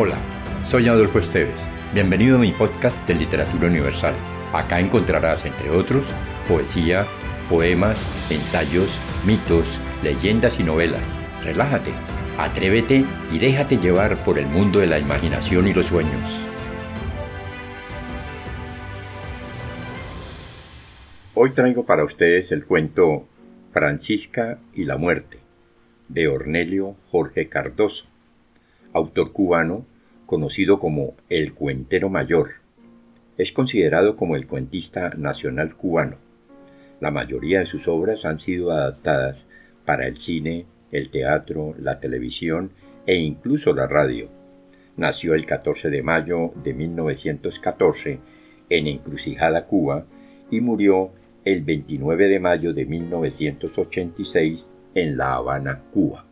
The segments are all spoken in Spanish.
Hola, soy Adolfo Esteves. Bienvenido a mi podcast de Literatura Universal. Acá encontrarás, entre otros, poesía, poemas, ensayos, mitos, leyendas y novelas. Relájate, atrévete y déjate llevar por el mundo de la imaginación y los sueños. Hoy traigo para ustedes el cuento Francisca y la muerte de Ornelio Jorge Cardoso autor cubano conocido como el Cuentero Mayor. Es considerado como el cuentista nacional cubano. La mayoría de sus obras han sido adaptadas para el cine, el teatro, la televisión e incluso la radio. Nació el 14 de mayo de 1914 en Encrucijada, Cuba, y murió el 29 de mayo de 1986 en La Habana, Cuba.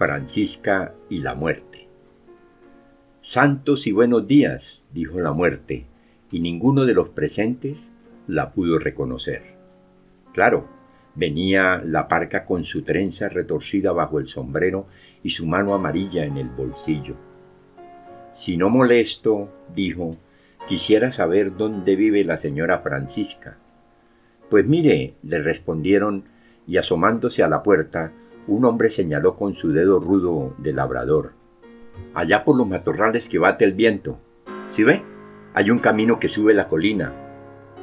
Francisca y la muerte. Santos y buenos días, dijo la muerte, y ninguno de los presentes la pudo reconocer. Claro, venía la parca con su trenza retorcida bajo el sombrero y su mano amarilla en el bolsillo. Si no molesto, dijo, quisiera saber dónde vive la señora Francisca. Pues mire, le respondieron, y asomándose a la puerta, un hombre señaló con su dedo rudo de labrador. Allá por los matorrales que bate el viento. ¿Sí ve? Hay un camino que sube la colina.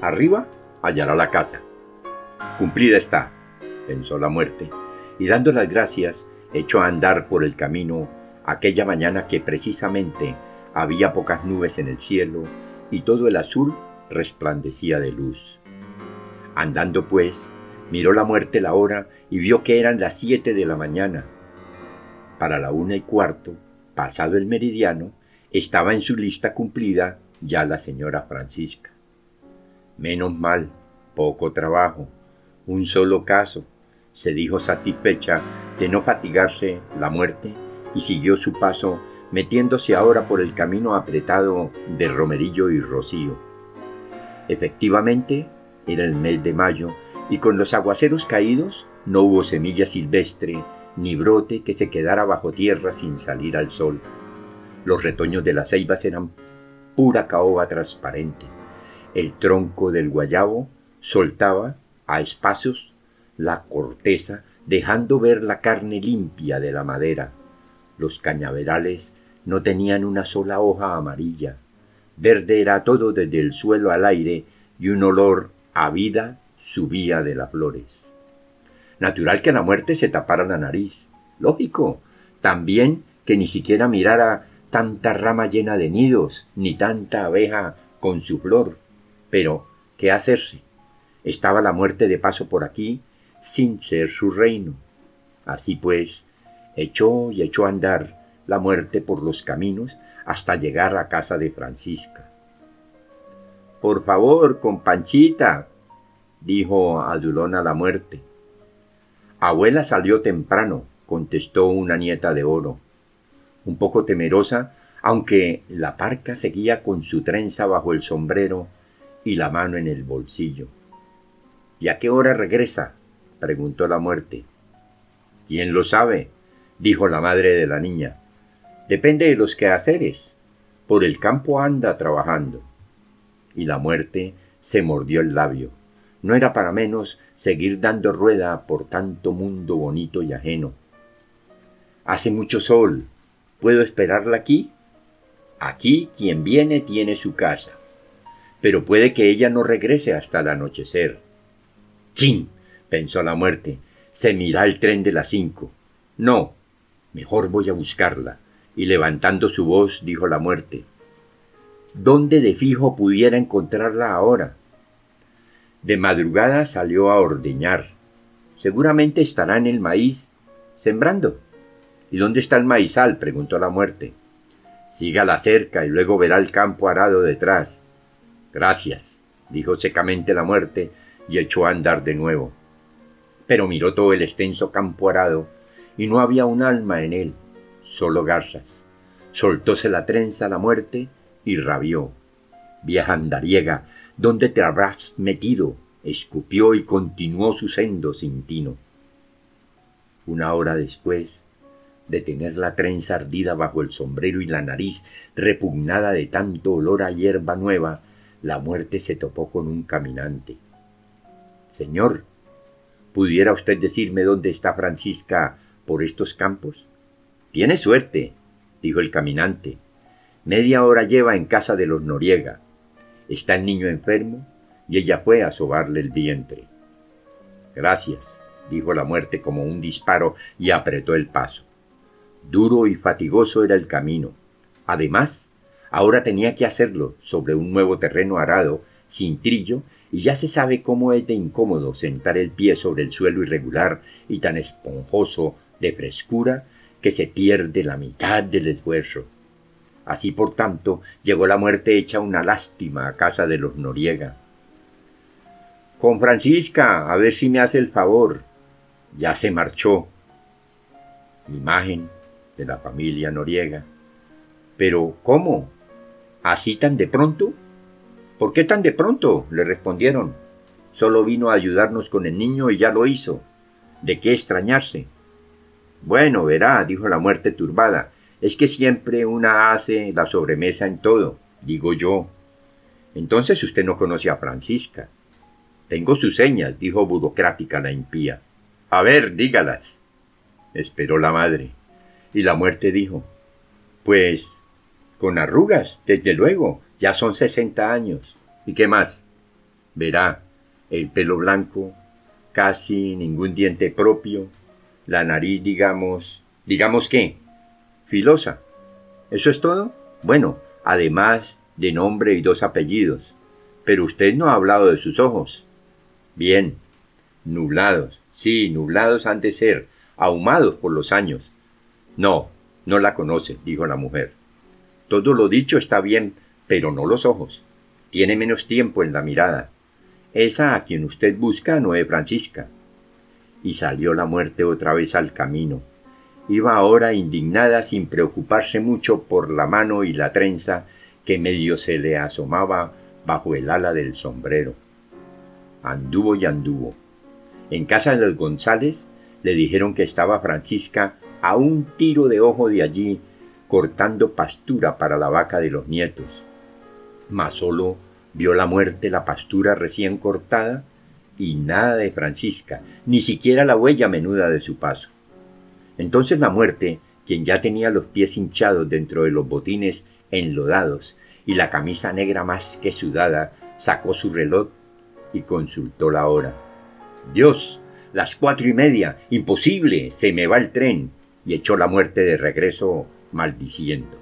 Arriba hallará la casa. Cumplida está, pensó la muerte, y dando las gracias, echó a andar por el camino aquella mañana que precisamente había pocas nubes en el cielo y todo el azul resplandecía de luz. Andando pues, Miró la muerte la hora y vio que eran las siete de la mañana. Para la una y cuarto, pasado el meridiano, estaba en su lista cumplida ya la señora Francisca. Menos mal, poco trabajo, un solo caso, se dijo satisfecha de no fatigarse la muerte y siguió su paso metiéndose ahora por el camino apretado de Romerillo y Rocío. Efectivamente, era el mes de mayo y con los aguaceros caídos no hubo semilla silvestre ni brote que se quedara bajo tierra sin salir al sol. Los retoños de las ceibas eran pura caoba transparente. El tronco del guayabo soltaba a espacios la corteza, dejando ver la carne limpia de la madera. Los cañaverales no tenían una sola hoja amarilla. Verde era todo desde el suelo al aire y un olor a vida subía de las flores. Natural que la muerte se tapara la nariz. Lógico. También que ni siquiera mirara tanta rama llena de nidos, ni tanta abeja con su flor. Pero, ¿qué hacerse? Estaba la muerte de paso por aquí, sin ser su reino. Así pues, echó y echó a andar la muerte por los caminos hasta llegar a casa de Francisca. Por favor, con Dijo Adulona la muerte. Abuela salió temprano, contestó una nieta de oro. Un poco temerosa, aunque la parca seguía con su trenza bajo el sombrero y la mano en el bolsillo. ¿Y a qué hora regresa? preguntó la muerte. ¿Quién lo sabe? dijo la madre de la niña. Depende de los quehaceres. Por el campo anda trabajando. Y la muerte se mordió el labio. No era para menos seguir dando rueda por tanto mundo bonito y ajeno. Hace mucho sol. ¿Puedo esperarla aquí? Aquí quien viene tiene su casa. Pero puede que ella no regrese hasta el anochecer. ¡Chin! pensó la muerte. Se mira el tren de las cinco. No, mejor voy a buscarla. Y levantando su voz dijo la muerte. ¿Dónde de fijo pudiera encontrarla ahora? De madrugada salió a ordeñar. Seguramente estará en el maíz sembrando. ¿Y dónde está el maizal? preguntó la muerte. Siga la cerca y luego verá el campo arado detrás. Gracias, dijo secamente la muerte y echó a andar de nuevo. Pero miró todo el extenso campo arado y no había un alma en él, solo garzas. Soltóse la trenza la muerte y rabió. Vieja andariega, ¿Dónde te habrás metido? escupió y continuó su sendo sin tino. Una hora después, de tener la trenza ardida bajo el sombrero y la nariz repugnada de tanto olor a hierba nueva, la muerte se topó con un caminante. Señor, ¿pudiera usted decirme dónde está Francisca por estos campos? Tiene suerte, dijo el caminante. Media hora lleva en casa de los Noriega. Está el niño enfermo y ella fue a sobarle el vientre. Gracias, dijo la muerte como un disparo y apretó el paso. Duro y fatigoso era el camino. Además, ahora tenía que hacerlo sobre un nuevo terreno arado, sin trillo, y ya se sabe cómo es de incómodo sentar el pie sobre el suelo irregular y tan esponjoso de frescura que se pierde la mitad del esfuerzo. Así por tanto llegó la muerte hecha una lástima a casa de los Noriega. Con Francisca, a ver si me hace el favor. Ya se marchó. Imagen de la familia Noriega. Pero, ¿cómo? ¿Así tan de pronto? ¿Por qué tan de pronto? le respondieron. Solo vino a ayudarnos con el niño y ya lo hizo. ¿De qué extrañarse? Bueno, verá, dijo la muerte turbada, es que siempre una hace la sobremesa en todo, digo yo. Entonces usted no conoce a Francisca. Tengo sus señas, dijo burocrática la impía. A ver, dígalas. Esperó la madre. Y la muerte dijo, Pues, con arrugas, desde luego, ya son sesenta años. ¿Y qué más? Verá, el pelo blanco, casi ningún diente propio, la nariz, digamos, digamos qué, filosa. ¿Eso es todo? Bueno, además de nombre y dos apellidos. Pero usted no ha hablado de sus ojos. Bien, nublados, sí, nublados han de ser, ahumados por los años. No, no la conoce, dijo la mujer. Todo lo dicho está bien, pero no los ojos. Tiene menos tiempo en la mirada. Esa a quien usted busca no es Francisca. Y salió la muerte otra vez al camino. Iba ahora indignada sin preocuparse mucho por la mano y la trenza que medio se le asomaba bajo el ala del sombrero. Anduvo y anduvo. En casa de los González le dijeron que estaba Francisca a un tiro de ojo de allí, cortando pastura para la vaca de los nietos. Mas solo vio la muerte la pastura recién cortada y nada de Francisca, ni siquiera la huella menuda de su paso. Entonces la muerte, quien ya tenía los pies hinchados dentro de los botines enlodados y la camisa negra más que sudada, sacó su reloj y consultó la hora. Dios, las cuatro y media, imposible, se me va el tren, y echó la muerte de regreso maldiciendo.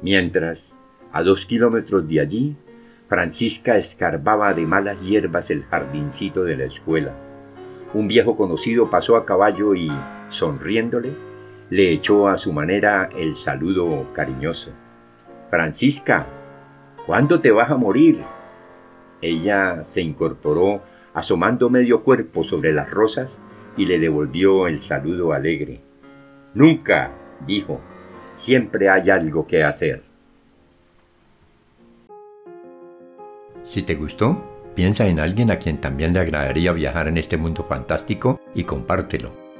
Mientras, a dos kilómetros de allí, Francisca escarbaba de malas hierbas el jardincito de la escuela. Un viejo conocido pasó a caballo y, sonriéndole, le echó a su manera el saludo cariñoso. Francisca, ¿cuándo te vas a morir? Ella se incorporó asomando medio cuerpo sobre las rosas y le devolvió el saludo alegre. Nunca, dijo, siempre hay algo que hacer. Si te gustó, piensa en alguien a quien también le agradaría viajar en este mundo fantástico y compártelo.